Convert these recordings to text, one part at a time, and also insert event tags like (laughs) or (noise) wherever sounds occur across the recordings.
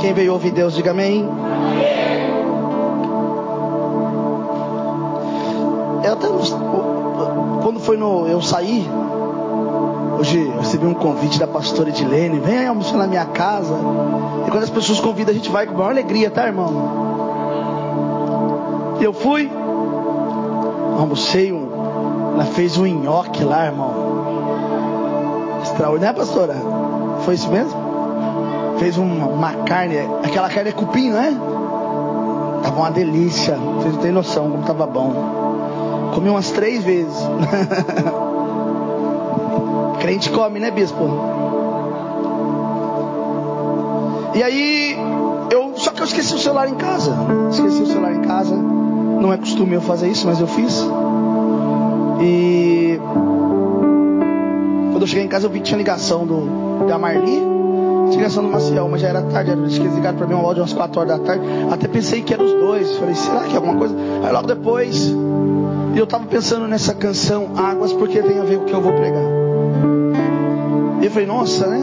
Quem veio ouvir Deus, diga amém. Eu até, quando foi no. Eu saí, hoje eu recebi um convite da pastora Edilene, vem almoçar na minha casa. E quando as pessoas convidam, a gente vai com maior alegria, tá, irmão? Eu fui, almocei um. Ela fez um nhoque lá, irmão. Extraordinário, né, pastora? Foi isso mesmo? Fez uma, uma carne, aquela carne é cupim, não é? Tava uma delícia. Vocês não têm noção como tava bom. Comi umas três vezes. (laughs) Crente come, né, bispo? E aí, eu só que eu esqueci o celular em casa. Esqueci o celular em casa. Não é costume eu fazer isso, mas eu fiz. E quando eu cheguei em casa eu vi que tinha ligação do da Marli ligação do Maciel, mas já era tarde, eles ligaram para mim hora de umas 4 horas da tarde. Até pensei que eram os dois. Falei, será que é alguma coisa? Aí logo depois, eu estava pensando nessa canção Águas, porque tem a ver com o que eu vou pregar. E eu falei, nossa, né?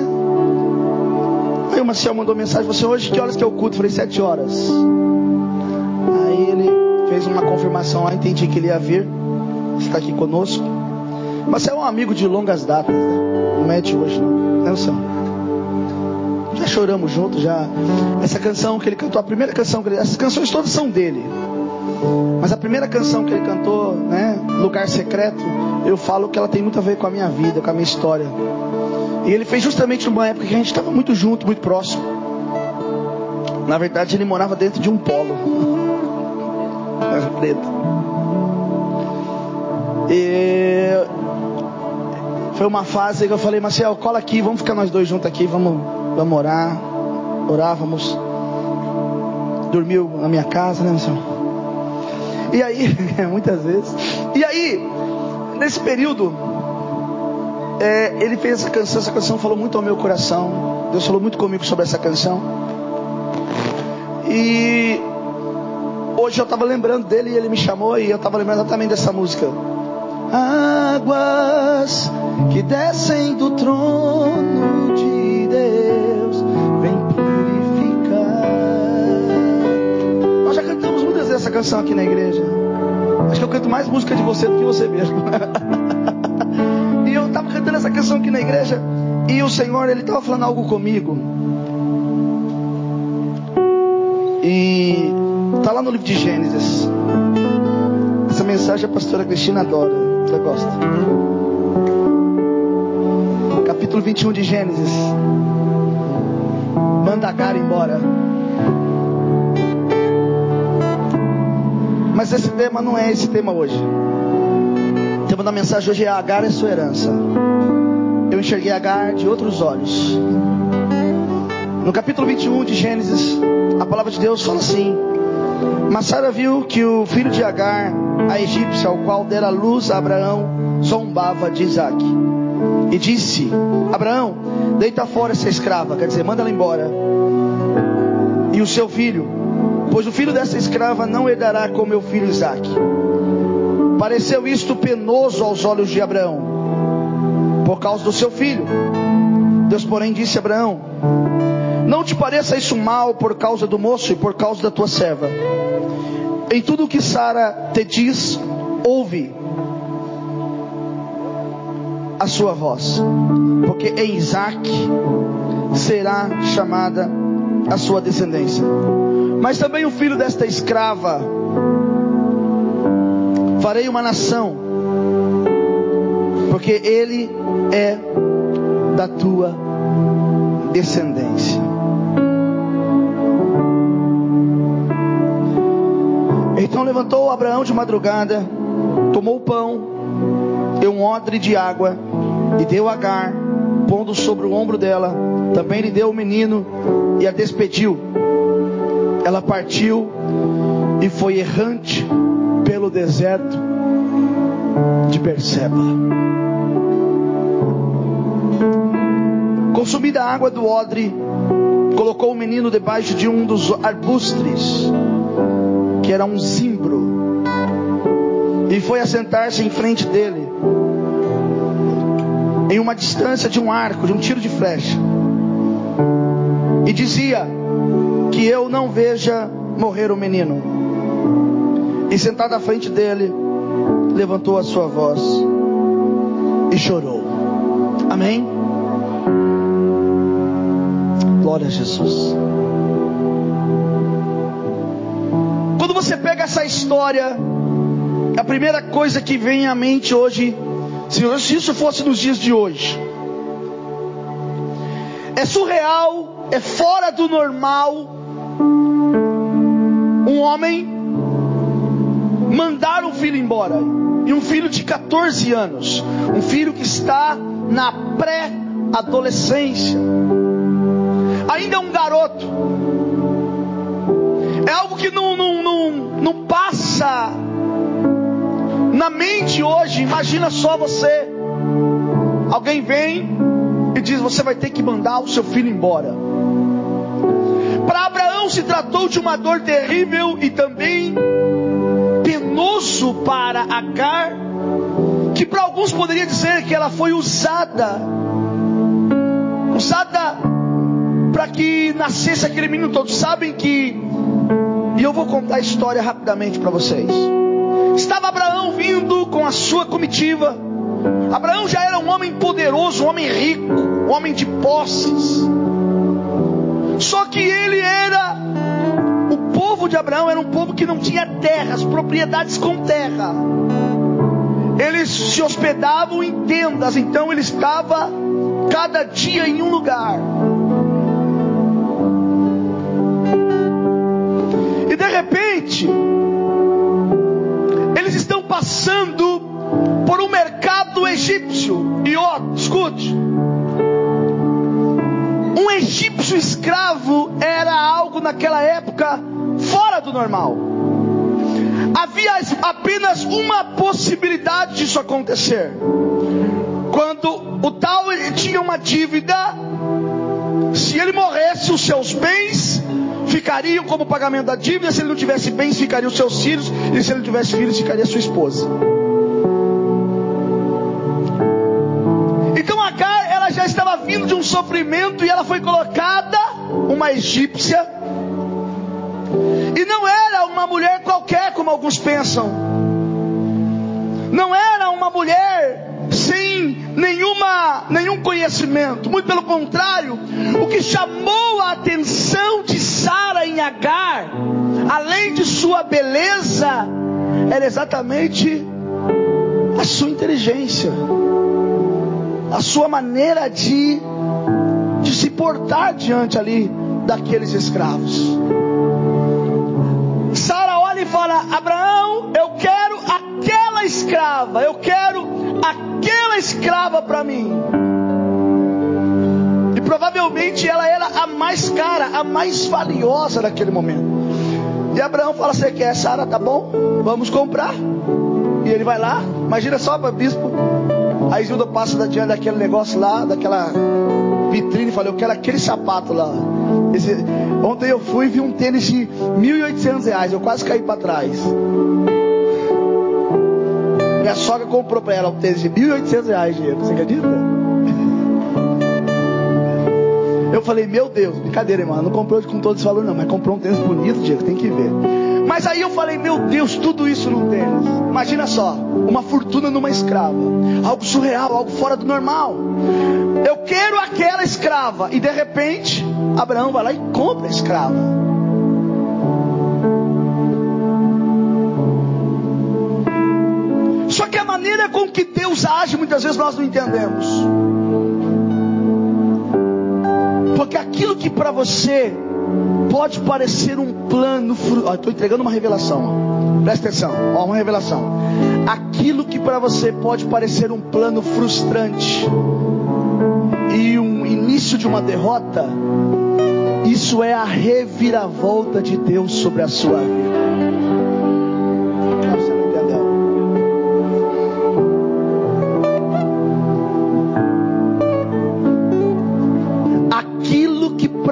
Aí o Maciel mandou mensagem, você hoje que horas que é o culto? Eu falei, 7 horas. Aí ele fez uma confirmação lá, entendi que ele ia vir. Está aqui conosco. Maciel é um amigo de longas datas, né? Não mete hoje não. Não, já choramos juntos, já. Essa canção que ele cantou, a primeira canção que ele, essas canções todas são dele. Mas a primeira canção que ele cantou, né, Lugar Secreto, eu falo que ela tem muito a ver com a minha vida, com a minha história. E ele fez justamente numa época que a gente estava muito junto, muito próximo. Na verdade, ele morava dentro de um polo. (laughs) Preto. E foi uma fase que eu falei, Marcel, cola aqui, vamos ficar nós dois juntos aqui, vamos Vamos orar. Orávamos. Dormiu na minha casa, né, senhor? E aí, (laughs) muitas vezes. E aí, nesse período, é, ele fez essa canção. Essa canção falou muito ao meu coração. Deus falou muito comigo sobre essa canção. E hoje eu estava lembrando dele e ele me chamou e eu estava lembrando exatamente dessa música. Águas que descem do trono canção aqui na igreja. Acho que eu canto mais música de você do que você mesmo. (laughs) e eu estava cantando essa canção aqui na igreja e o Senhor ele estava falando algo comigo. E tá lá no livro de Gênesis. Essa mensagem a pastora Cristina adora, ela gosta. Capítulo 21 de Gênesis. Manda a cara embora. Mas esse tema não é esse tema hoje. O tema da mensagem hoje é Agar é sua herança. Eu enxerguei Agar de outros olhos. No capítulo 21 de Gênesis, a palavra de Deus fala assim: Mas Sara viu que o filho de Agar, a egípcia, ao qual dera luz a Abraão, zombava de Isaac. E disse: Abraão, deita fora essa escrava, quer dizer, manda ela embora. E o seu filho, pois o filho dessa escrava não herdará com meu filho Isaque. Pareceu isto penoso aos olhos de Abraão, por causa do seu filho. Deus, porém, disse a Abraão: Não te pareça isso mal por causa do moço e por causa da tua serva. Em tudo o que Sara te diz, ouve a sua voz, porque em Isaque será chamada a sua descendência mas também o filho desta escrava. Farei uma nação, porque ele é da tua descendência. Então levantou Abraão de madrugada, tomou o pão e um odre de água e deu a Agar, pondo sobre o ombro dela. Também lhe deu o menino e a despediu ela partiu e foi errante pelo deserto de Berseba. Consumida a água do odre, colocou o menino debaixo de um dos arbustres, que era um zimbro, e foi assentar-se em frente dele, em uma distância de um arco, de um tiro de flecha. E dizia que eu não veja morrer o menino. E sentado à frente dele, levantou a sua voz e chorou. Amém? Glória a Jesus. Quando você pega essa história, a primeira coisa que vem à mente hoje, se isso fosse nos dias de hoje, é surreal, é fora do normal um homem mandar um filho embora. E um filho de 14 anos, um filho que está na pré-adolescência, ainda é um garoto. É algo que não, não, não, não passa na mente hoje. Imagina só você. Alguém vem e diz: Você vai ter que mandar o seu filho embora. Para Abraão se tratou de uma dor terrível e também penoso para Agar, que para alguns poderia dizer que ela foi usada, usada para que nascesse aquele menino. Todos sabem que, e eu vou contar a história rapidamente para vocês. Estava Abraão vindo com a sua comitiva. Abraão já era um homem poderoso, um homem rico, um homem de posses. De Abraão era um povo que não tinha terras, propriedades com terra. Eles se hospedavam em tendas, então ele estava cada dia em um lugar. E de repente, eles estão passando por um mercado egípcio. E ó, escute. Um egípcio escravo era algo naquela época normal. Havia apenas uma possibilidade disso acontecer. Quando o tal tinha uma dívida, se ele morresse, os seus bens ficariam como pagamento da dívida. Se ele não tivesse bens, ficariam os seus filhos. E se ele não tivesse filhos, ficaria sua esposa. Então Agar, ela já estava vindo de um sofrimento e ela foi colocada, uma egípcia, e não era uma mulher qualquer, como alguns pensam. Não era uma mulher sem nenhuma, nenhum conhecimento. Muito pelo contrário, o que chamou a atenção de Sara em Agar, além de sua beleza, era exatamente a sua inteligência, a sua maneira de, de se portar diante ali daqueles escravos. Olha e fala: Abraão, eu quero aquela escrava, eu quero aquela escrava para mim. E provavelmente ela era a mais cara, a mais valiosa naquele momento. E Abraão fala: Você quer, Sara? Tá bom? Vamos comprar. E ele vai lá, imagina só bispo. Aí Hilda passa diante daquele negócio lá, daquela fala: Eu quero aquele sapato lá. Esse, ontem eu fui e vi um tênis de 1.800 reais. Eu quase caí para trás. Minha sogra comprou para ela um tênis de 1.800 reais, Diego. Você acredita? Eu falei, meu Deus, brincadeira, irmão. Não comprou com todo esse valor, não. Mas comprou um tênis bonito, Diego. Tem que ver. Mas aí eu falei, meu Deus, tudo isso num tênis. Imagina só, uma fortuna numa escrava. Algo surreal, algo fora do normal. Eu quero aquela escrava. E de repente, Abraão vai lá e compra a escrava. Só que a maneira com que Deus age, muitas vezes nós não entendemos. Porque aquilo que para você pode parecer um plano, estou entregando uma revelação. Presta atenção, ó, uma revelação. Aquilo que para você pode parecer um plano frustrante e um início de uma derrota, isso é a reviravolta de Deus sobre a sua vida.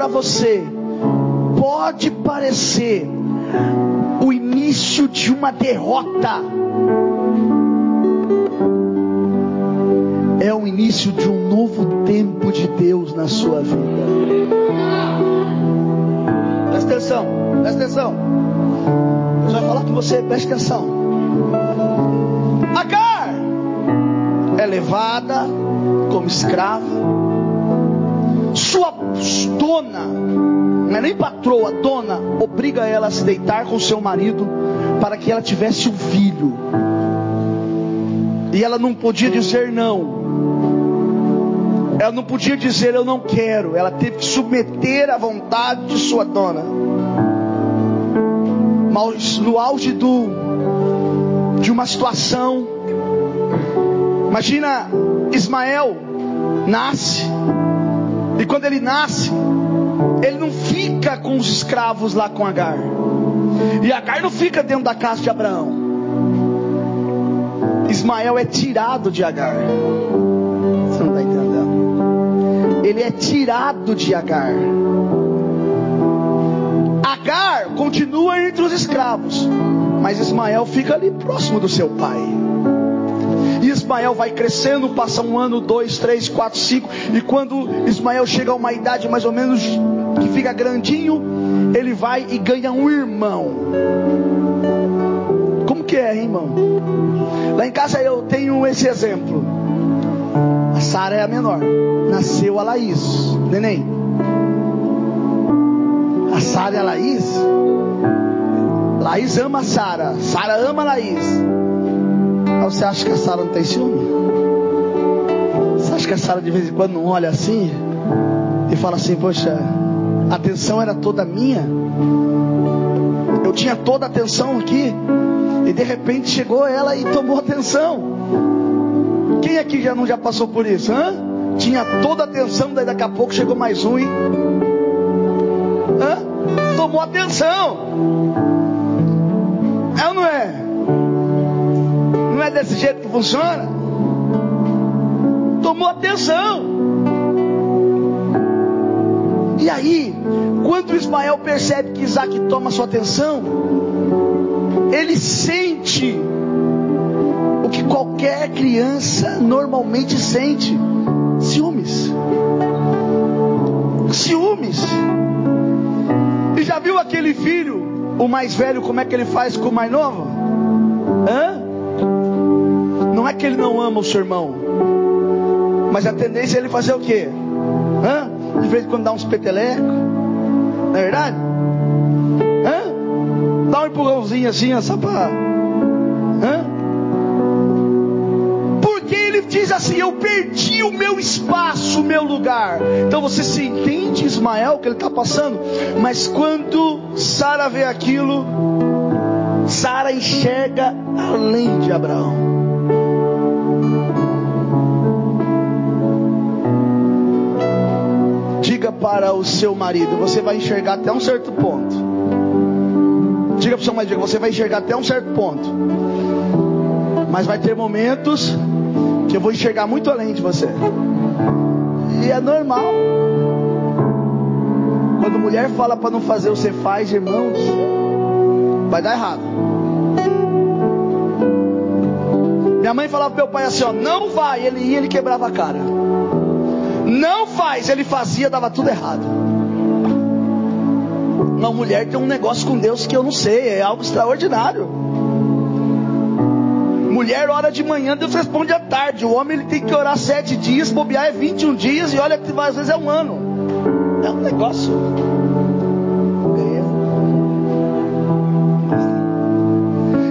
para você pode parecer o início de uma derrota, é o início de um novo tempo de Deus na sua vida. Presta atenção, presta atenção. Deus vai falar com você, presta atenção. Agar é levada como escrava. Sua dona, não é nem patroa, dona, obriga ela a se deitar com seu marido para que ela tivesse um filho. E ela não podia dizer não. Ela não podia dizer eu não quero. Ela teve que submeter à vontade de sua dona. Mas no auge do, de uma situação, imagina Ismael nasce, e quando ele nasce, ele não fica com os escravos lá com Agar, e Agar não fica dentro da casa de Abraão. Ismael é tirado de Agar. Você não está entendendo? Ele é tirado de Agar. Agar continua entre os escravos, mas Ismael fica ali próximo do seu pai. Ismael vai crescendo, passa um ano, dois, três, quatro, cinco, e quando Ismael chega a uma idade mais ou menos que fica grandinho, ele vai e ganha um irmão. Que é, irmão? Lá em casa eu tenho esse exemplo. A Sara é a menor. Nasceu a Laís, neném. A Sara e a Laís. Laís ama a Sara. Sara ama a Laís. Mas você acha que a Sara não tem ciúme? Você acha que a Sara de vez em quando não olha assim e fala assim, poxa, a atenção era toda minha? Eu tinha toda a atenção aqui e de repente chegou ela e tomou atenção. Quem aqui já não já passou por isso? Hã? Tinha toda a atenção, daí daqui a pouco chegou mais um e. Hã? Tomou atenção. É ou não é? Não é desse jeito que funciona? Tomou atenção. E aí, quando Ismael percebe que Isaac toma sua atenção, ele sente o que qualquer criança normalmente sente: ciúmes. Ciúmes. E já viu aquele filho, o mais velho, como é que ele faz com o mais novo? Hã? Não é que ele não ama o seu irmão, mas a tendência é ele fazer o quê? Hã? De vez em quando dá uns petelecos, não é verdade? Empurrãozinho assim, para. Hã? Porque ele diz assim: Eu perdi o meu espaço, o meu lugar. Então você se entende, Ismael, que ele está passando. Mas quando Sara vê aquilo, Sara enxerga além de Abraão. Diga para o seu marido, você vai enxergar até um certo ponto. Diga para o seu marido, você vai enxergar até um certo ponto. Mas vai ter momentos que eu vou enxergar muito além de você. E é normal. Quando mulher fala para não fazer, você faz, irmãos, vai dar errado. Minha mãe falava para meu pai assim: ó, não vai. Ele ia, ele quebrava a cara. Não faz, ele fazia, dava tudo errado. Uma mulher tem um negócio com Deus que eu não sei, é algo extraordinário. Mulher ora de manhã, Deus responde à tarde. O homem ele tem que orar sete dias, bobear é 21 dias, e olha que às vezes é um ano. É um negócio.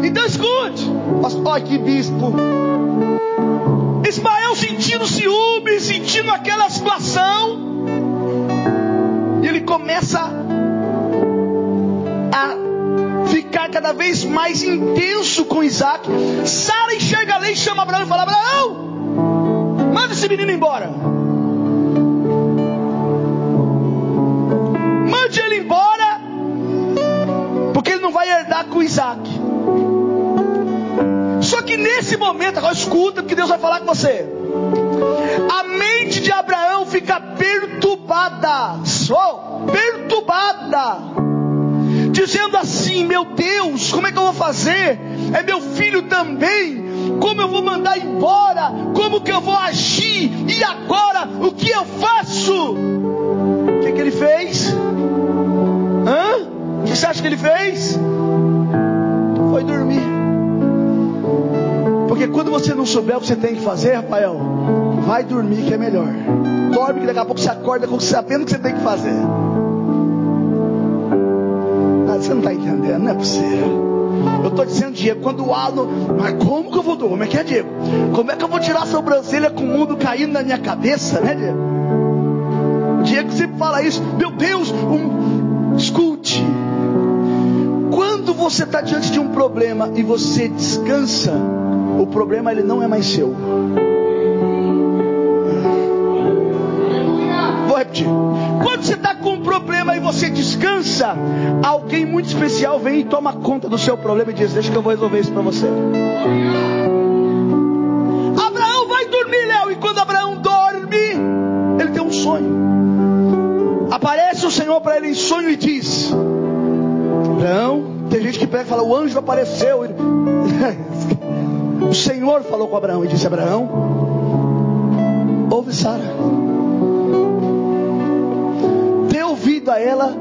Então escute, olha que bispo. Ismael sentindo ciúme, sentindo aquela situação, e ele começa a ficar cada vez mais intenso com Isaac. Sara enxerga a lei, chama Abraão e fala: Abraão, manda esse menino embora. Mande ele embora, porque ele não vai herdar com Isaac. Só que nesse momento, agora escuta, porque Deus vai falar com você. A mente de Abraão fica perturbada, só perturbada, dizendo assim: Meu Deus, como é que eu vou fazer? É meu filho também. Como eu vou mandar embora? Como que eu vou agir? E agora, o que eu faço? O que, que ele fez? Hã? O que você acha que ele fez? Foi dormir. Porque quando você não souber o que você tem que fazer, Rafael, vai dormir que é melhor. Dorme que daqui a pouco você acorda sabendo o que você tem que fazer. Você não está entendendo, não é possível. Eu estou dizendo, Diego, quando o Aldo, mas como que eu vou dormir? Como é que é, Diego? Como é que eu vou tirar a sobrancelha com o mundo caindo na minha cabeça, né, Diego? O Diego sempre fala isso. Meu Deus, um... escute. Quando você está diante de um problema e você descansa, o problema ele não é mais seu. Vou repetir. Quando você descansa, alguém muito especial vem e toma conta do seu problema e diz: Deixa que eu vou resolver isso para você. Abraão vai dormir, Léo, e quando Abraão dorme, ele tem um sonho. Aparece o Senhor para ele em sonho e diz: Abraão, tem gente que pega e fala: O anjo apareceu. (laughs) o Senhor falou com Abraão e disse: Abraão, ouve Sara. Ouvido a ela.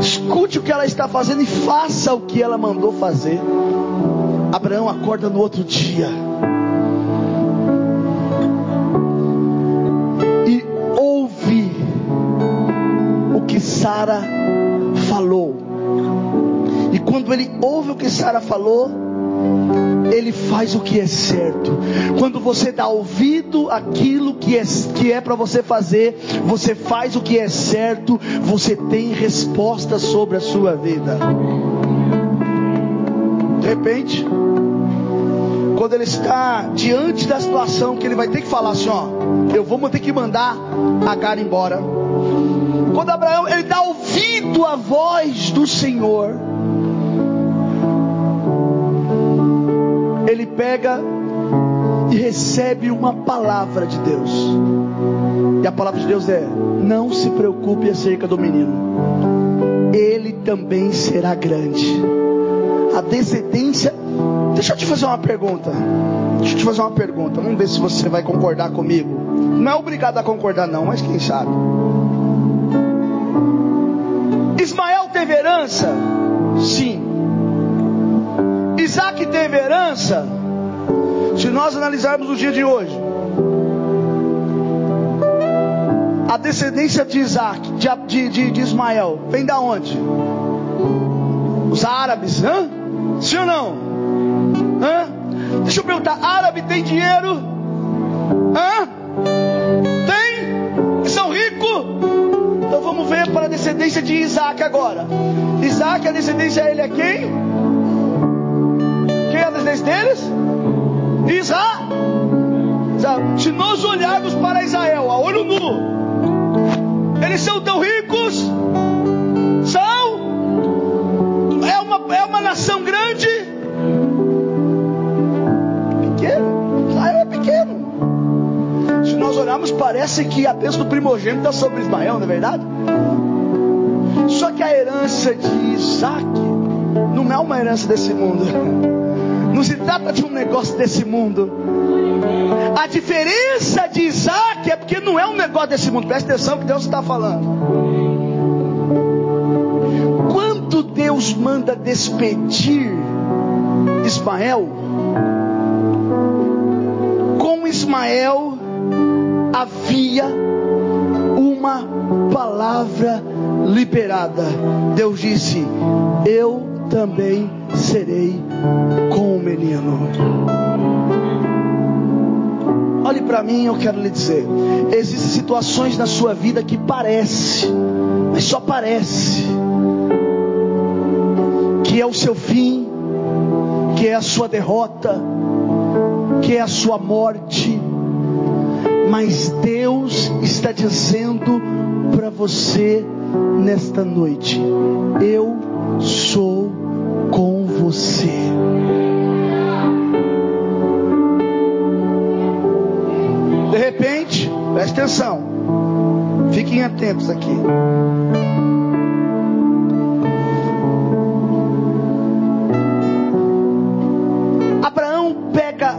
Escute o que ela está fazendo e faça o que ela mandou fazer. Abraão acorda no outro dia. E ouve o que Sara falou. E quando ele ouve o que Sara falou, ele faz o que é certo. Quando você dá ouvido àquilo que é, que é para você fazer, você faz o que é certo, você tem resposta sobre a sua vida. De repente, quando ele está diante da situação que ele vai ter que falar assim, ó, eu vou ter que mandar Agar embora. Quando Abraão ele dá ouvido à voz do Senhor, pega e recebe uma palavra de Deus. E a palavra de Deus é: não se preocupe acerca do menino, ele também será grande. A descendência. Deixa eu te fazer uma pergunta. Deixa eu te fazer uma pergunta. Vamos ver se você vai concordar comigo. Não é obrigado a concordar, não, mas quem sabe. Ismael teve herança? Sim. Isaac teve herança? Nós analisarmos o dia de hoje, a descendência de Isaac, de, de, de Ismael, vem da onde? Os árabes, hã? Sim ou não? Hã? Deixa eu perguntar, árabe tem dinheiro? Hã? Tem? São ricos? Então vamos ver para a descendência de Isaac agora. Isaac, a descendência ele é quem? Quem é a descendência deles? Israel. Se nós olharmos para Israel a olho nu, eles são tão ricos? São? É uma, é uma nação grande? Pequeno. Israel é pequeno. Se nós olharmos, parece que a bênção do primogênito está sobre Ismael, não é verdade? Só que a herança de Isaac não é uma herança desse mundo. (laughs) Não se trata de um negócio desse mundo. A diferença de Isaac é porque não é um negócio desse mundo. Presta atenção que Deus está falando. Quando Deus manda despedir Ismael, com Ismael havia uma palavra liberada. Deus disse: Eu também serei com o menino. Olhe para mim, eu quero lhe dizer: existem situações na sua vida que parece, mas só parece, que é o seu fim, que é a sua derrota, que é a sua morte. Mas Deus está dizendo para você nesta noite: Eu sou você. De repente, preste atenção, fiquem atentos aqui. Abraão pega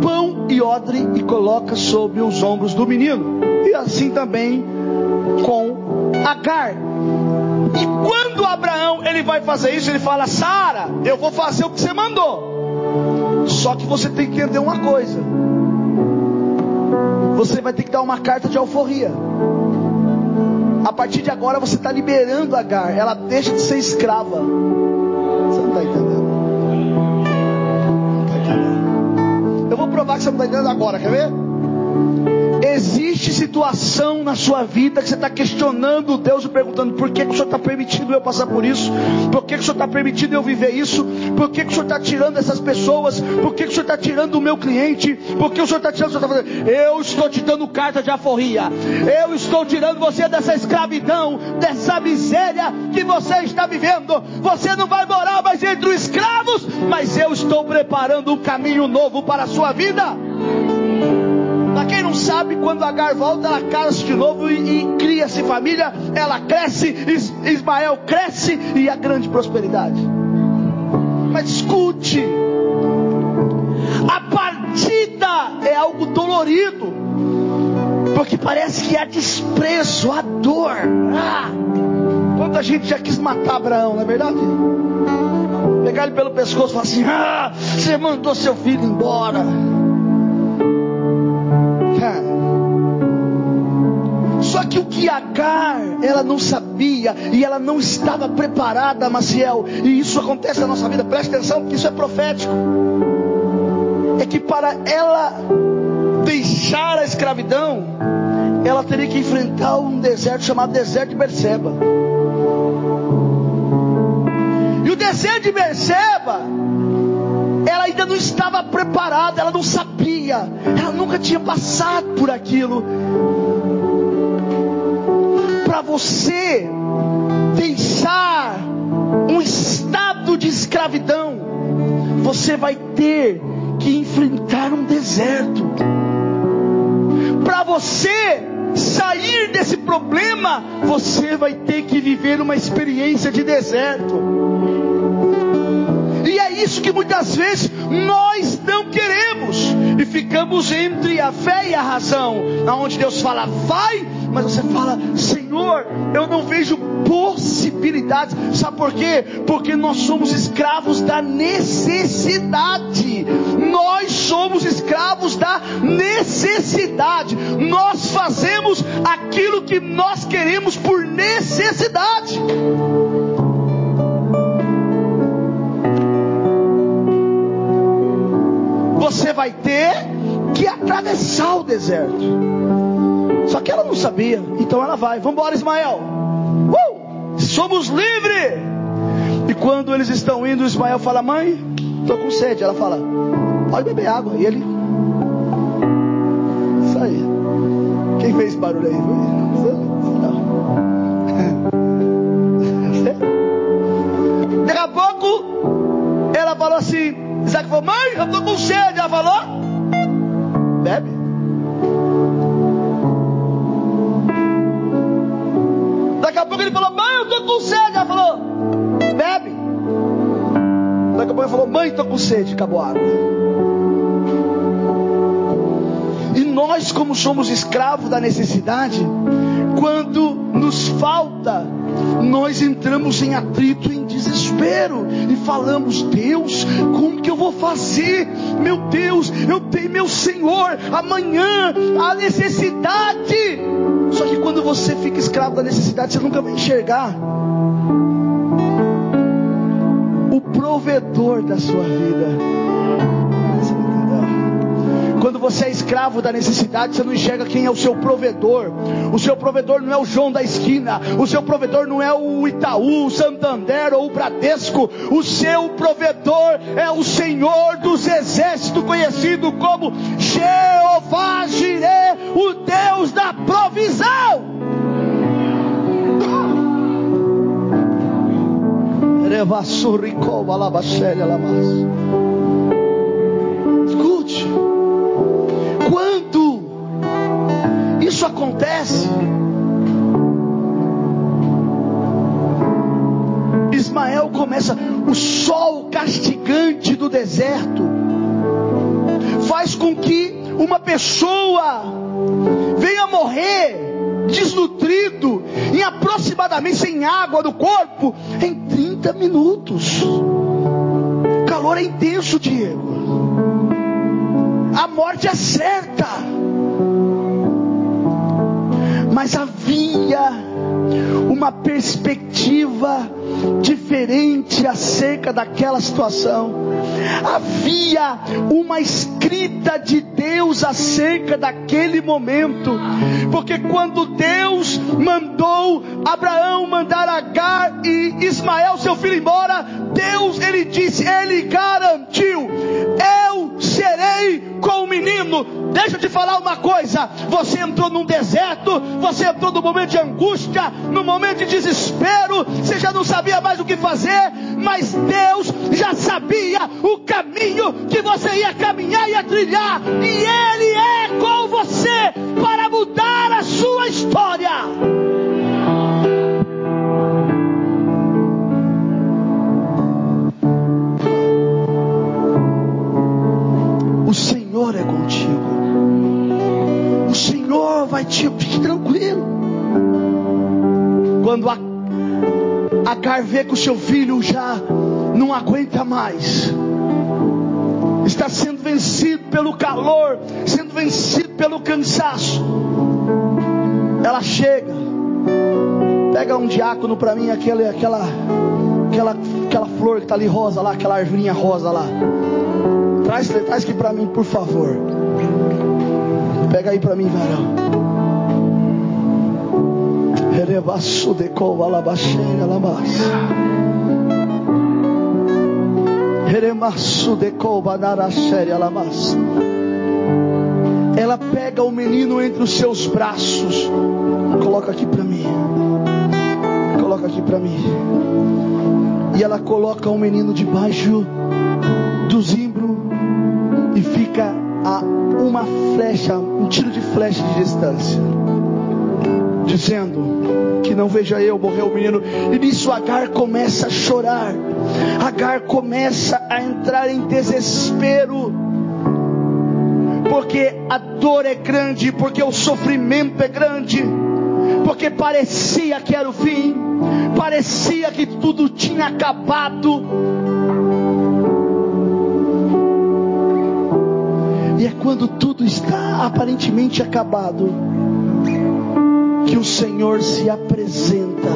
pão e odre e coloca sobre os ombros do menino, e assim também com Agar. E quando Abraão ele vai fazer isso, ele fala: Sara, eu vou fazer o que você mandou. Só que você tem que entender uma coisa. Você vai ter que dar uma carta de alforria. A partir de agora você está liberando Agar. Ela deixa de ser escrava. Você não está entendendo? Não está entendendo. Eu vou provar que você não está entendendo agora, quer ver? Situação na sua vida que você está questionando Deus e perguntando por que, que o Senhor está permitindo eu passar por isso? Por que, que o Senhor está permitindo eu viver isso? Por que, que o Senhor está tirando essas pessoas? Por que, que o Senhor está tirando o meu cliente? Por que o Senhor está tirando? O Senhor está fazendo? Eu estou te dando carta de aforria. Eu estou tirando você dessa escravidão, dessa miséria que você está vivendo. Você não vai morar mais entre os escravos, mas eu estou preparando um caminho novo para a sua vida sabe quando Agar volta, ela casa-se de novo e, e cria-se família, ela cresce, Is, Ismael cresce e a grande prosperidade. Mas escute, a partida é algo dolorido, porque parece que há desprezo, há dor. Ah, quanta gente já quis matar Abraão, não é verdade? Pegar ele pelo pescoço e falar assim: Ah, você mandou seu filho embora. Que o que Agar, ela não sabia e ela não estava preparada, Maciel, e isso acontece na nossa vida, preste atenção, porque isso é profético. É que para ela deixar a escravidão, ela teria que enfrentar um deserto chamado deserto de Berseba. E o deserto de Berseba, ela ainda não estava preparada, ela não sabia, ela nunca tinha passado por aquilo para você deixar um estado de escravidão, você vai ter que enfrentar um deserto. Para você sair desse problema, você vai ter que viver uma experiência de deserto. E é isso que muitas vezes nós não queremos e ficamos entre a fé e a razão, aonde Deus fala vai mas você fala, Senhor, eu não vejo possibilidades. Sabe por quê? Porque nós somos escravos da necessidade. Nós somos escravos da necessidade. Nós fazemos aquilo que nós queremos por necessidade. Você vai ter que atravessar o deserto. Que ela não sabia. Então ela vai. Vamos embora, Ismael. Uh! Somos livres. E quando eles estão indo, Ismael fala: Mãe, estou com sede. Ela fala: Pode beber água. E ele. Isso aí. Quem fez barulho aí? Não. Daqui a pouco, ela falou assim: Isaac falou: Mãe, eu estou com sede. Ela falou: Bebe. Com sede. Ela falou, bebe. Daqui a pouco ele falou, mãe, estou com sede. Acabou a água. E nós, como somos escravos da necessidade, quando nos falta, nós entramos em atrito, em desespero e falamos: Deus, como que eu vou fazer? Meu Deus, eu tenho meu Senhor, amanhã a necessidade só que quando você fica escravo da necessidade, você nunca vai enxergar o provedor da sua vida. Quando você é escravo da necessidade, você não enxerga quem é o seu provedor. O seu provedor não é o João da esquina. O seu provedor não é o Itaú, o Santander ou o Bradesco. O seu provedor é o Senhor dos exércitos, conhecido como Jeová Jireh, o Deus da provisão. Escute, quando isso acontece, Ismael começa, o sol castigante do deserto faz com que uma pessoa venha morrer desnutrido, em aproximadamente sem água no corpo, em 30 minutos. O calor é intenso, Diego. A morte é certa. Mas havia uma perspectiva diferente acerca daquela situação. Havia uma escrita de Deus acerca daquele momento, porque quando Deus mandou Abraão mandar Agar e Ismael, seu filho, embora, Deus, ele disse, ele garantiu: Eu serei com Deixa eu te falar uma coisa: você entrou num deserto, você entrou num momento de angústia, num momento de desespero, você já não sabia mais o que fazer, mas Deus já sabia o caminho que você ia caminhar e ia trilhar, e Ele é com você para mudar a sua história. Senhor vai te. Fique tranquilo. Quando a vê que o seu filho já não aguenta mais, está sendo vencido pelo calor, sendo vencido pelo cansaço. Ela chega, pega um diácono para mim, aquele, aquela, aquela, aquela flor que está ali rosa lá, aquela arvorinha rosa lá. Traz, traz aqui para mim, por favor. Pega aí para mim, varão. Rerebaço de cova alabaxeira alabás. Reremaço de cova naraxéria alabás. Ela pega o menino entre os seus braços. Coloca aqui para mim. Coloca aqui para mim. E ela coloca o menino debaixo do zimbro e fica a uma flecha, um tiro de flecha de distância, dizendo que não veja eu morrer o menino. E nisso Agar começa a chorar. Agar começa a entrar em desespero. Porque a dor é grande, porque o sofrimento é grande, porque parecia que era o fim, parecia que tudo tinha acabado. E é quando tudo está aparentemente acabado que o Senhor se apresenta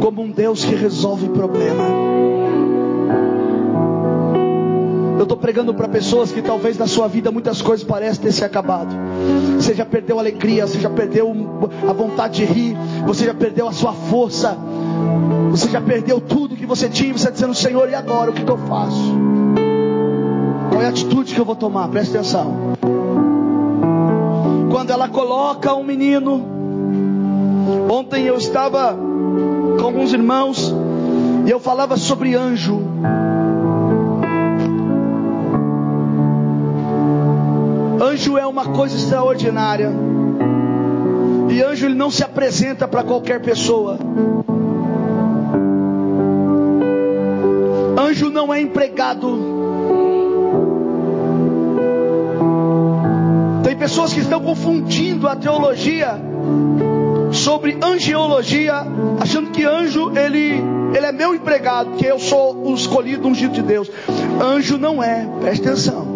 como um Deus que resolve problema. Eu estou pregando para pessoas que talvez na sua vida muitas coisas parecem ter se acabado. Você já perdeu a alegria, você já perdeu a vontade de rir, você já perdeu a sua força, você já perdeu tudo que você tinha. Você está dizendo, Senhor, e agora o que, que eu faço? Qual é a atitude que eu vou tomar? Presta atenção. Quando ela coloca um menino, ontem eu estava com alguns irmãos e eu falava sobre anjo. Anjo é uma coisa extraordinária. E anjo ele não se apresenta para qualquer pessoa. Anjo não é empregado. Que estão confundindo a teologia sobre angiologia, achando que anjo ele, ele é meu empregado, que eu sou o escolhido ungido de Deus. Anjo não é, preste atenção.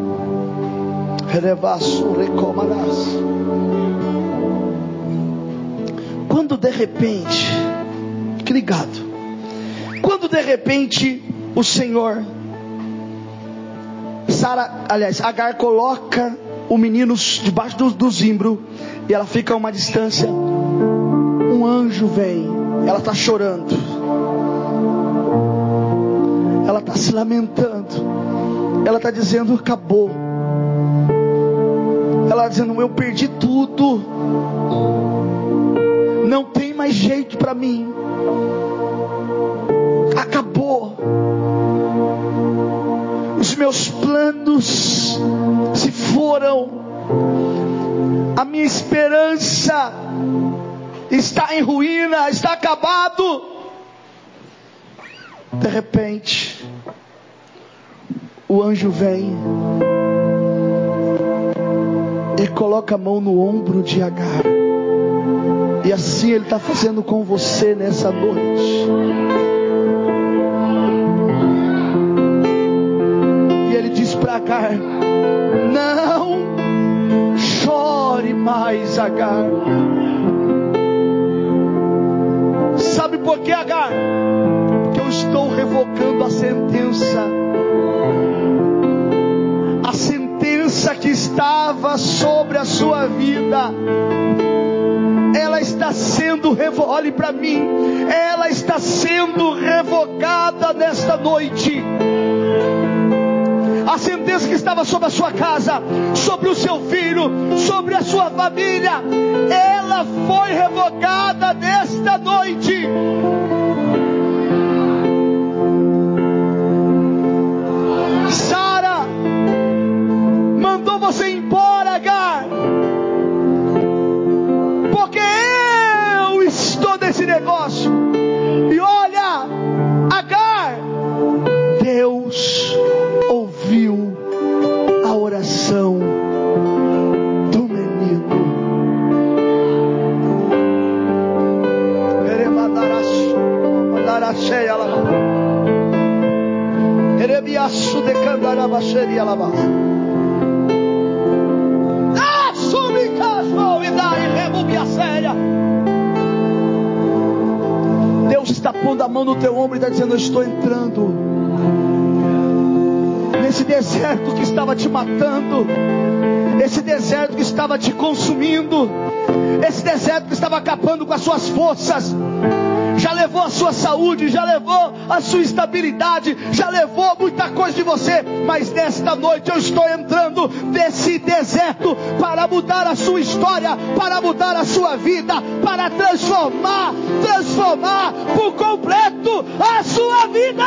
Quando de repente, fique ligado. Quando de repente o Senhor, Sara, aliás, Agar coloca o menino debaixo do, do zimbro e ela fica a uma distância. Um anjo vem, ela está chorando, ela está se lamentando, ela está dizendo: acabou. Ela está dizendo: eu perdi tudo, não tem mais jeito para mim, acabou. Os meus planos foram, a minha esperança está em ruína, está acabado. De repente, o anjo vem e coloca a mão no ombro de Agar. E assim Ele está fazendo com você nessa noite. E Ele diz para Agar: Não mais, Agar. Sabe por que, Agar? Porque eu estou revocando a sentença. A sentença que estava sobre a sua vida ela está sendo revogada. Olhe para mim, ela está sendo revogada nesta noite. Que estava sobre a sua casa, sobre o seu filho, sobre a sua família, ela foi revogada nesta noite. Está dizendo: Eu estou entrando nesse deserto que estava te matando, esse deserto que estava te consumindo, esse deserto que estava acabando com as suas forças já levou a sua saúde, já levou a sua estabilidade, já levou muita coisa de você, mas nesta noite eu estou entrando nesse deserto para mudar a sua história, para mudar a sua vida, para transformar, transformar por completo a sua vida.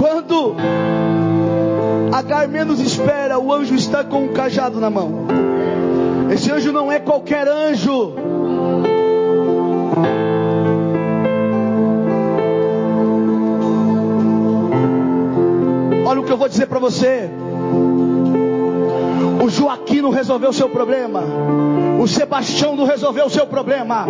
Quando Agar menos espera, o anjo está com um cajado na mão. Esse anjo não é qualquer anjo. Eu vou dizer para você. O Joaquim não resolveu o seu problema. O Sebastião não resolveu o seu problema.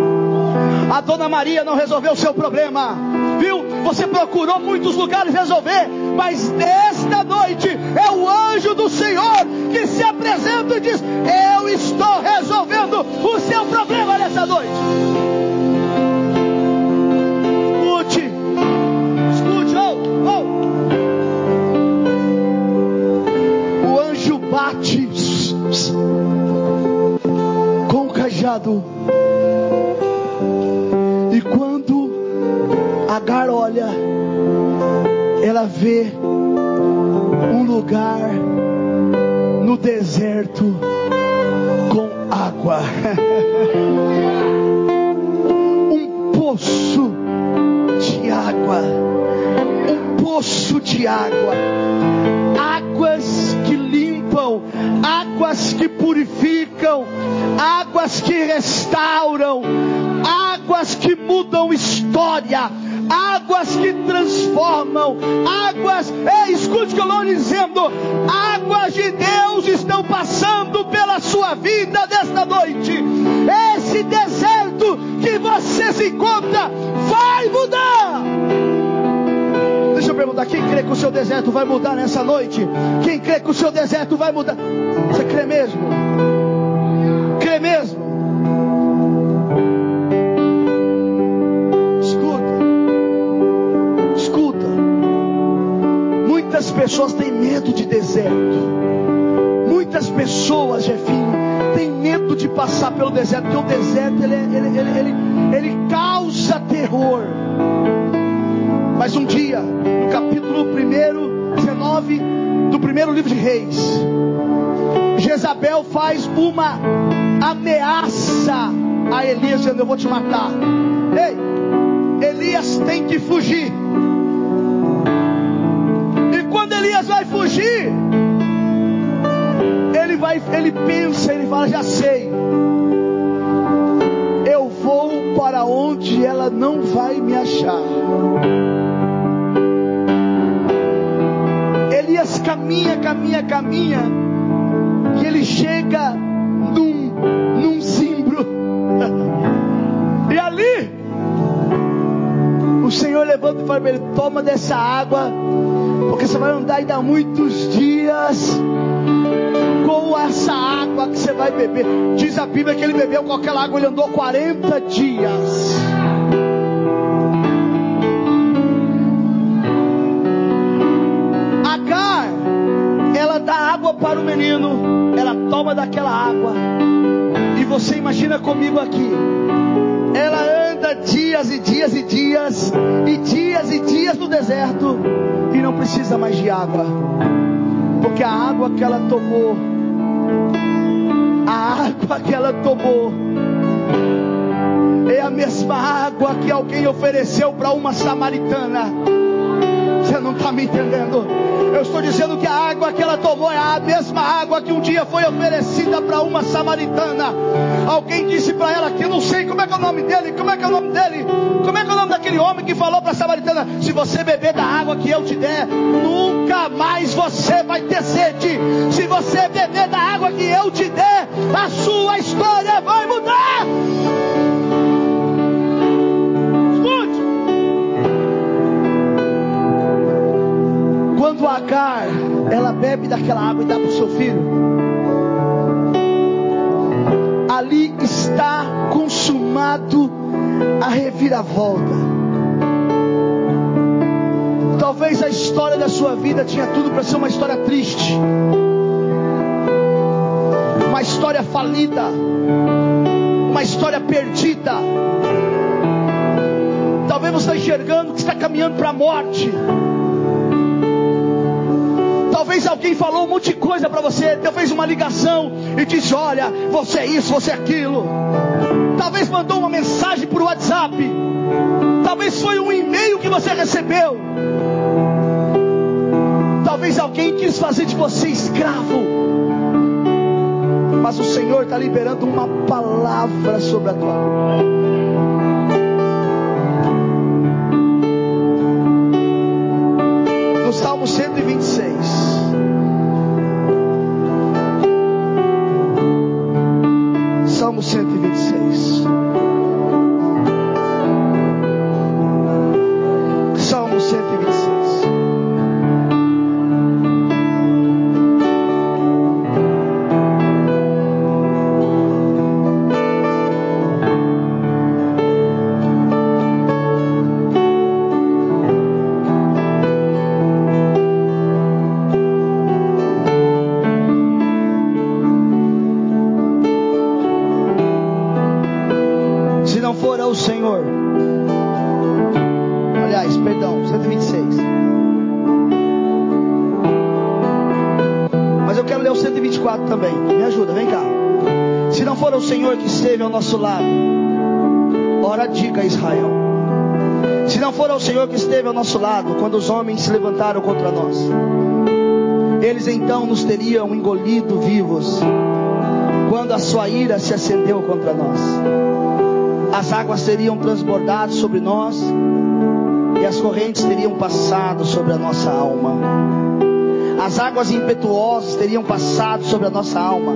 A Dona Maria não resolveu o seu problema. Viu? Você procurou muitos lugares resolver, mas nesta noite é o anjo do Senhor que se apresenta e diz: Eu estou resolvendo o seu problema nessa noite. Escute, escute, oh, oh. Bate com o cajado. E quando Agar olha, ela vê um lugar no deserto com água. (laughs) um poço de água. Um poço de água. Águas águas que purificam, águas que restauram, águas que mudam história águas que transformam, águas, ei, escute o que eu estou dizendo, águas de Deus estão passando pela sua vida nesta noite. Esse deserto que você se encontra vai mudar. Deixa eu perguntar: quem crê que o seu deserto vai mudar nessa noite? Quem crê que o seu deserto vai mudar? Você crê mesmo? Crê mesmo? Muitas pessoas têm medo de deserto. Muitas pessoas, Jefinho, têm medo de passar pelo deserto, porque o deserto ele, ele, ele, ele, ele causa terror. Mas um dia, no capítulo 1, 19 do primeiro livro de Reis, Jezabel faz uma ameaça a Elias, dizendo: Eu vou te matar. Ei, Elias tem que fugir. Elias vai fugir, ele vai, ele pensa, ele fala, já sei. Eu vou para onde ela não vai me achar. Caminha, caminha, caminha, e ele chega num, num zimbro. (laughs) e ali, o Senhor levanta e fala para ele: toma dessa água, porque você vai andar ainda muitos dias com essa água que você vai beber. Diz a Bíblia que ele bebeu com aquela água, ele andou 40 dias. Toma daquela água. E você imagina comigo aqui. Ela anda dias e dias e dias, e dias e dias no deserto, e não precisa mais de água, porque a água que ela tomou a água que ela tomou é a mesma água que alguém ofereceu para uma samaritana. Você não está me entendendo? Eu estou dizendo que a água que ela tomou é a mesma água que um dia foi oferecida para uma samaritana. Alguém disse para ela que eu não sei como é que é o nome dele, como é que é o nome dele, como é que é o nome daquele homem que falou para a samaritana: se você beber da água que eu te der, nunca mais você vai ter sede. Se você beber da água que eu te der, a sua história vai mudar. Quando Agar ela bebe daquela água e dá para o seu filho, ali está consumado a reviravolta. Talvez a história da sua vida tinha tudo para ser uma história triste, uma história falida, uma história perdida. Talvez você está enxergando que está caminhando para a morte. Talvez alguém falou um monte de coisa para você, fez uma ligação e disse: Olha, você é isso, você é aquilo. Talvez mandou uma mensagem por WhatsApp. Talvez foi um e-mail que você recebeu. Talvez alguém quis fazer de você escravo. Mas o Senhor está liberando uma palavra sobre a tua vida. Esteve ao nosso lado, quando os homens se levantaram contra nós, eles então nos teriam engolido vivos, quando a sua ira se acendeu contra nós as águas teriam transbordado sobre nós e as correntes teriam passado sobre a nossa alma. As águas impetuosas teriam passado sobre a nossa alma.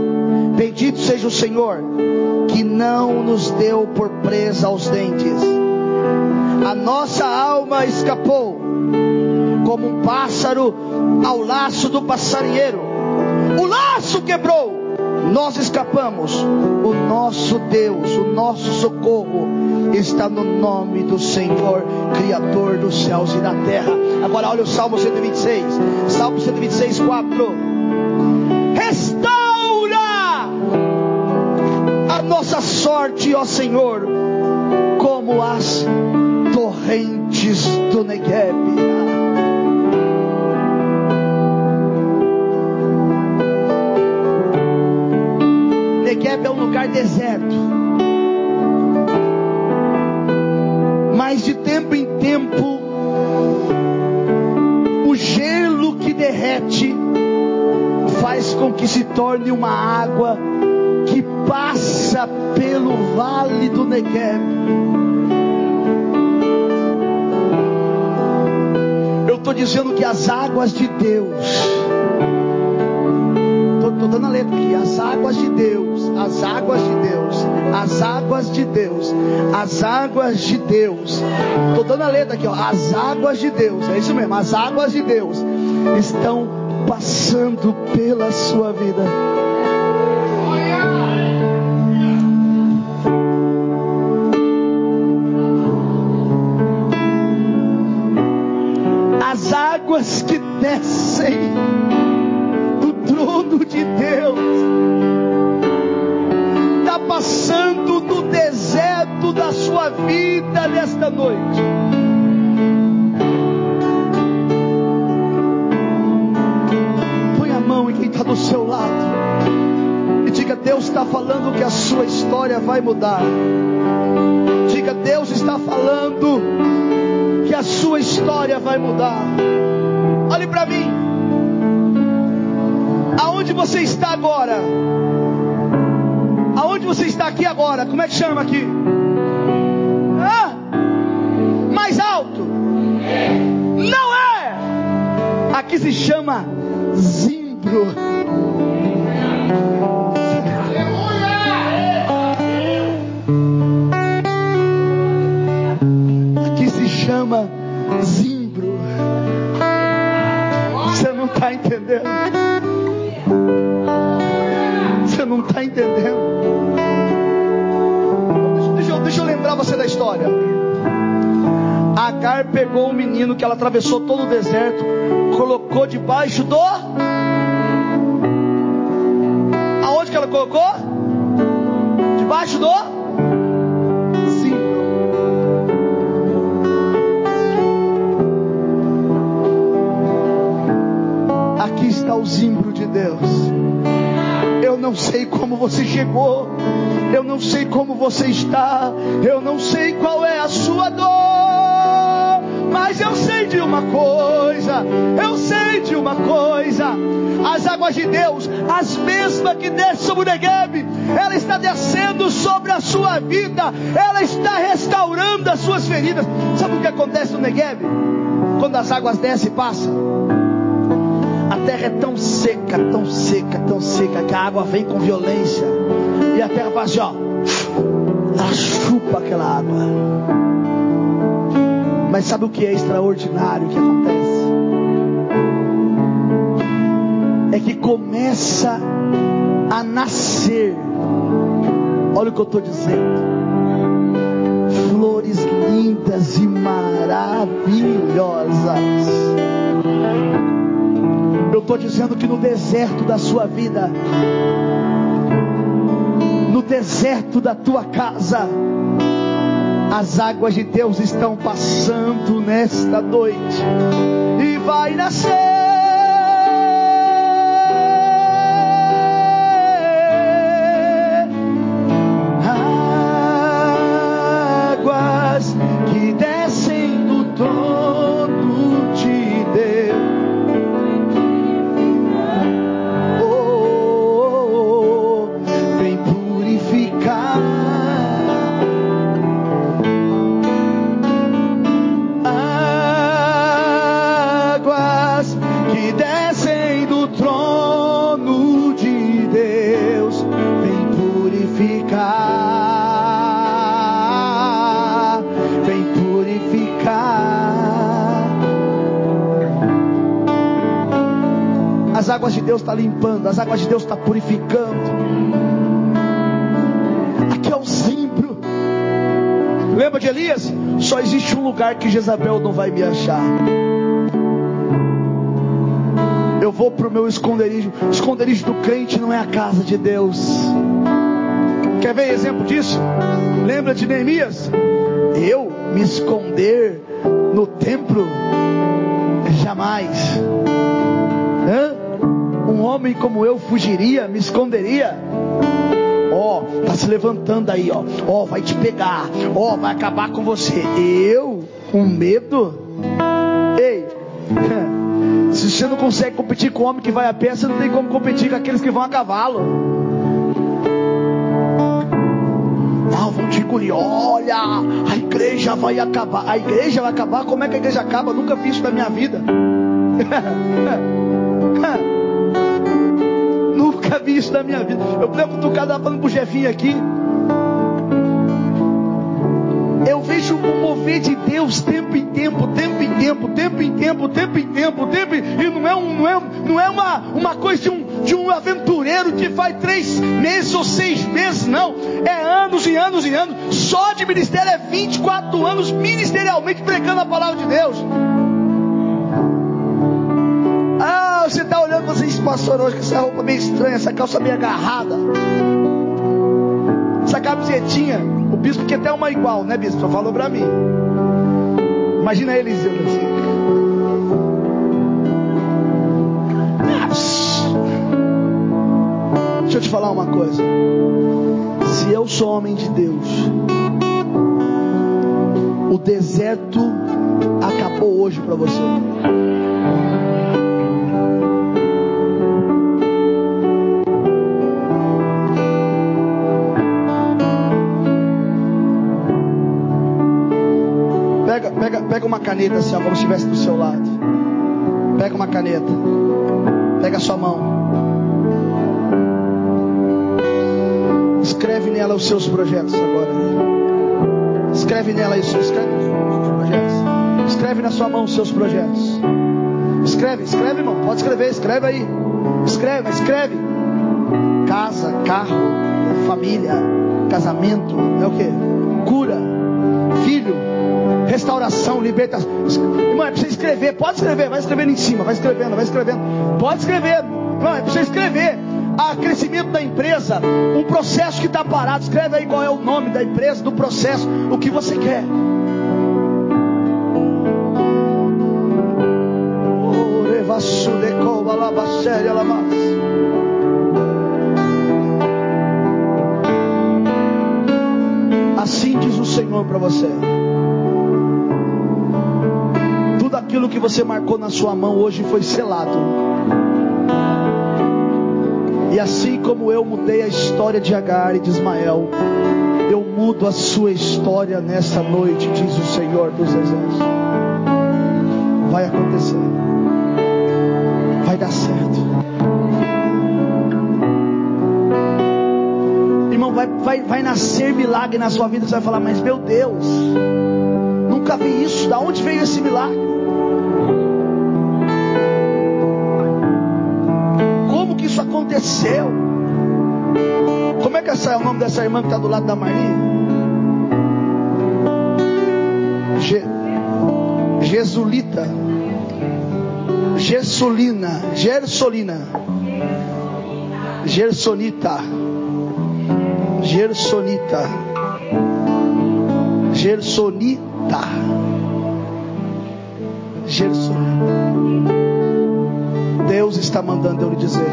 Bendito seja o Senhor que não nos deu por presa aos dentes. A nossa alma escapou como um pássaro ao laço do passarinheiro. O laço quebrou nós escapamos. O nosso Deus, o nosso socorro está no nome do Senhor, Criador dos céus e da terra. Agora olha o Salmo 126, Salmo 126, 4. Restaura a nossa sorte, ó Senhor, como as torrentes do Negev. Negev é um lugar deserto. Mas de tempo em tempo, o gelo que derrete faz com que se torne uma água dizendo que as águas de Deus, estou dando a letra aqui, as águas de Deus, as águas de Deus, as águas de Deus, as águas de Deus, estou dando a letra aqui, ó, as águas de Deus, é isso mesmo, as águas de Deus estão passando pela sua vida. Vai mudar. Diga: Deus está falando que a sua história vai mudar. Olhe para mim. Aonde você está agora? Aonde você está aqui agora? Como é que chama aqui? Hã? Mais alto? Não é! Aqui se chama Zimbro. Que ela atravessou todo o deserto, colocou debaixo do. Aonde que ela colocou? Debaixo do. Zimbro. Aqui está o zimbro de Deus. Eu não sei como você chegou, eu não sei como você está, de Deus, as mesmas que descem sobre o Negev, ela está descendo sobre a sua vida, ela está restaurando as suas feridas. Sabe o que acontece no Negev? Quando as águas descem e passam, a terra é tão seca, tão seca, tão seca, que a água vem com violência. E a terra faz assim, ó. Ela chupa aquela água. Mas sabe o que é extraordinário que acontece? Que começa a nascer. Olha o que eu estou dizendo. Flores lindas e maravilhosas. Eu estou dizendo que no deserto da sua vida, no deserto da tua casa, as águas de Deus estão passando nesta noite e vai nascer. Limpando, as águas de Deus estão purificando. Aqui é o zimbro. Lembra de Elias? Só existe um lugar que Jezabel não vai me achar. Eu vou para o meu esconderijo. O esconderijo do crente não é a casa de Deus. Quer ver exemplo disso? Lembra de Neemias? Eu me esconder como eu fugiria, me esconderia? Ó, tá se levantando aí, ó. Ó, vai te pegar. Ó, vai acabar com você. Eu, com medo? Ei, (laughs) se você não consegue competir com o homem que vai a pé, você não tem como competir com aqueles que vão a cavalo. Ah, vão te engolir. Olha, a igreja vai acabar. A igreja vai acabar? Como é que a igreja acaba? Nunca vi isso na minha vida. (laughs) isso na minha vida. Eu lembro que o cara falando pro Jefinho aqui. Eu vejo o mover de Deus tempo em tempo, tempo em tempo, tempo em tempo, tempo em tempo, tempo em... e não é, um, não é, não é uma, uma coisa de um, de um aventureiro que faz três meses ou seis meses, não. É anos e anos e anos. Só de ministério é 24 anos ministerialmente pregando a palavra de Deus. Ah, você está olhando para esse pastor hoje com essa roupa meio estranha, essa calça meio agarrada, essa camisetinha. O bispo quer até uma igual, né, bispo? Só falou para mim. Imagina ele dizendo assim. Deixa eu te falar uma coisa. Se eu sou homem de Deus, o deserto acabou hoje para você. Uma caneta ó, como se estivesse do seu lado. Pega uma caneta. Pega a sua mão. Escreve nela os seus projetos agora. Escreve nela isso. Escreve os seus projetos. Escreve na sua mão os seus projetos. Escreve, escreve, irmão. Pode escrever, escreve aí. Escreve, escreve. Casa, carro, família, casamento, é o que? Cura, filho, restauração, libertação. Irmão, é preciso escrever. Pode escrever, vai escrevendo em cima, vai escrevendo, vai escrevendo. Pode escrever. Irmão, é preciso escrever a crescimento da empresa, um processo que está parado. Escreve aí qual é o nome da empresa, do processo, o que você quer. Diz o Senhor para você. Tudo aquilo que você marcou na sua mão hoje foi selado. E assim como eu mudei a história de Agar e de Ismael, eu mudo a sua história nesta noite, diz o Senhor dos Exércitos. Vai acontecer. Vai dar certo. Vai, vai, vai nascer milagre na sua vida. Você vai falar, mas meu Deus, nunca vi isso. Da onde veio esse milagre? aconteceu? Como é que essa, é o nome dessa irmã que está do lado da Maria? Ge, Jesulita. Gersolina. Gersolina. Gersonita. Gersonita. Gersonita. Gersonita. Deus está mandando eu lhe dizer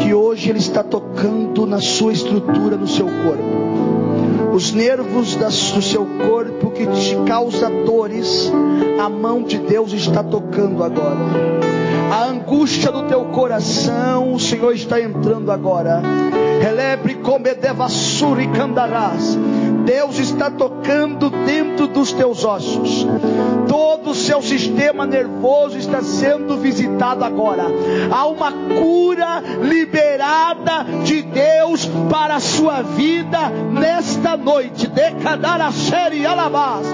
que hoje Ele está tocando na sua estrutura, no seu corpo. Os nervos do seu corpo que te causa dores, a mão de Deus está tocando agora. A angústia do teu coração, o Senhor está entrando agora. Relebre como e candarás. Deus está tocando dentro dos teus ossos. Todo o seu sistema nervoso está sendo visitado agora. Há uma cura liberada de Deus para a sua vida nesta noite. Decadar a série alabás.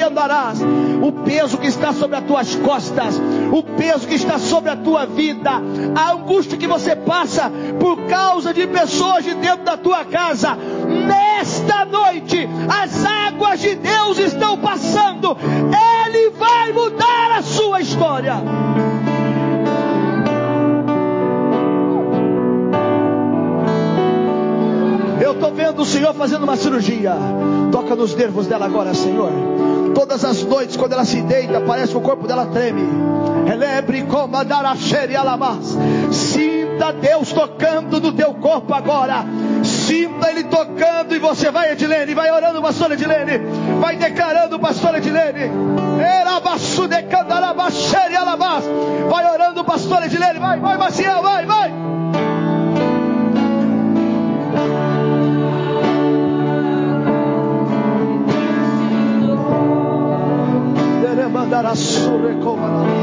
Andarás. O peso que está sobre as tuas costas, o peso que está sobre a tua vida, a angústia que você passa por causa de pessoas de dentro da tua casa. Nesta noite, as águas de Deus estão passando. Ele vai mudar a sua história. Eu estou vendo o Senhor fazendo uma cirurgia. Toca nos nervos dela agora, Senhor. Todas as noites, quando ela se deita, parece que o corpo dela treme. Elebre como a alabás. Sinta Deus tocando no teu corpo agora. Sinta Ele tocando e você vai, Edilene, vai orando, pastor Edilene. Vai declarando, pastor Edilene. Vai orando, pastor Edilene. Vai, vai, Maciel, vai, vai. andara sobre cobra.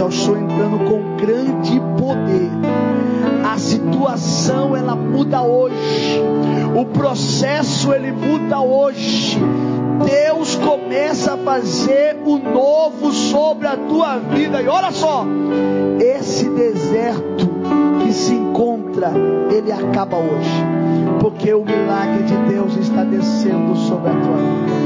Eu estou entrando com grande poder. A situação ela muda hoje. O processo ele muda hoje. Deus começa a fazer o novo sobre a tua vida. E olha só, esse deserto que se encontra, ele acaba hoje, porque o milagre de Deus está descendo sobre a tua vida.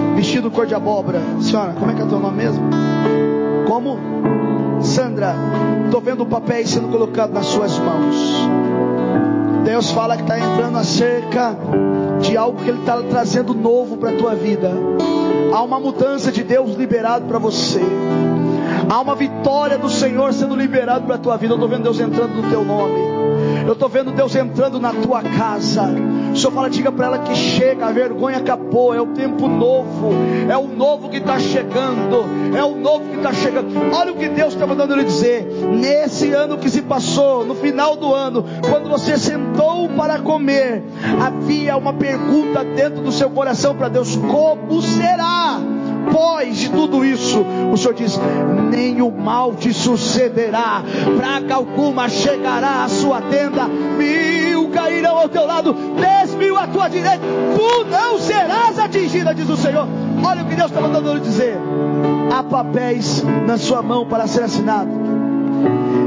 vestido cor de abóbora. Senhora, como é que é teu nome mesmo? Como? Sandra, estou vendo papéis sendo colocados nas suas mãos. Deus fala que está entrando acerca de algo que Ele está trazendo novo para a tua vida. Há uma mudança de Deus liberado para você. Há uma vitória do Senhor sendo liberado para a tua vida. Eu estou vendo Deus entrando no teu nome. Eu estou vendo Deus entrando na tua casa. O Senhor fala, diga para ela que chega, a vergonha acabou, é o tempo novo, é o novo que está chegando, é o novo que está chegando. Olha o que Deus está mandando lhe dizer. Nesse ano que se passou, no final do ano, quando você sentou para comer, havia uma pergunta dentro do seu coração para Deus: como será? Após de tudo isso, o Senhor diz: nem o mal te sucederá, praga alguma chegará à sua tenda, mil cairão ao teu lado, dez mil à tua direita, tu não serás atingida, diz o Senhor. Olha o que Deus está mandando dizer: há papéis na sua mão para ser assinado,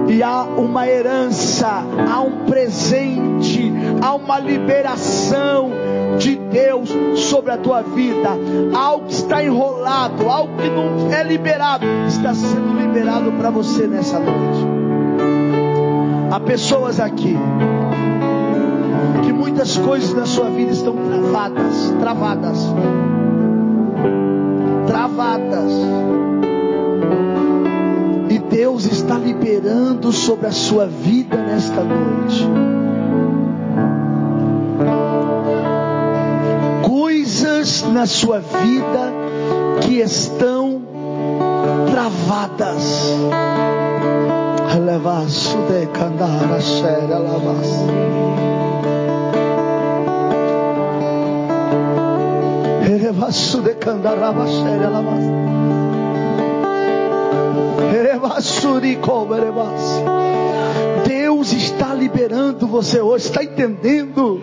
e há uma herança, há um presente, há uma liberação de Deus sobre a tua vida. Algo que está enrolado, algo que não é liberado, está sendo liberado para você nessa noite. Há pessoas aqui que muitas coisas na sua vida estão travadas, travadas, travadas. E Deus está liberando sobre a sua vida nesta noite. coisas na sua vida que estão travadas. Elevaço de candara séria lavas. Deus está liberando você hoje, está entendendo?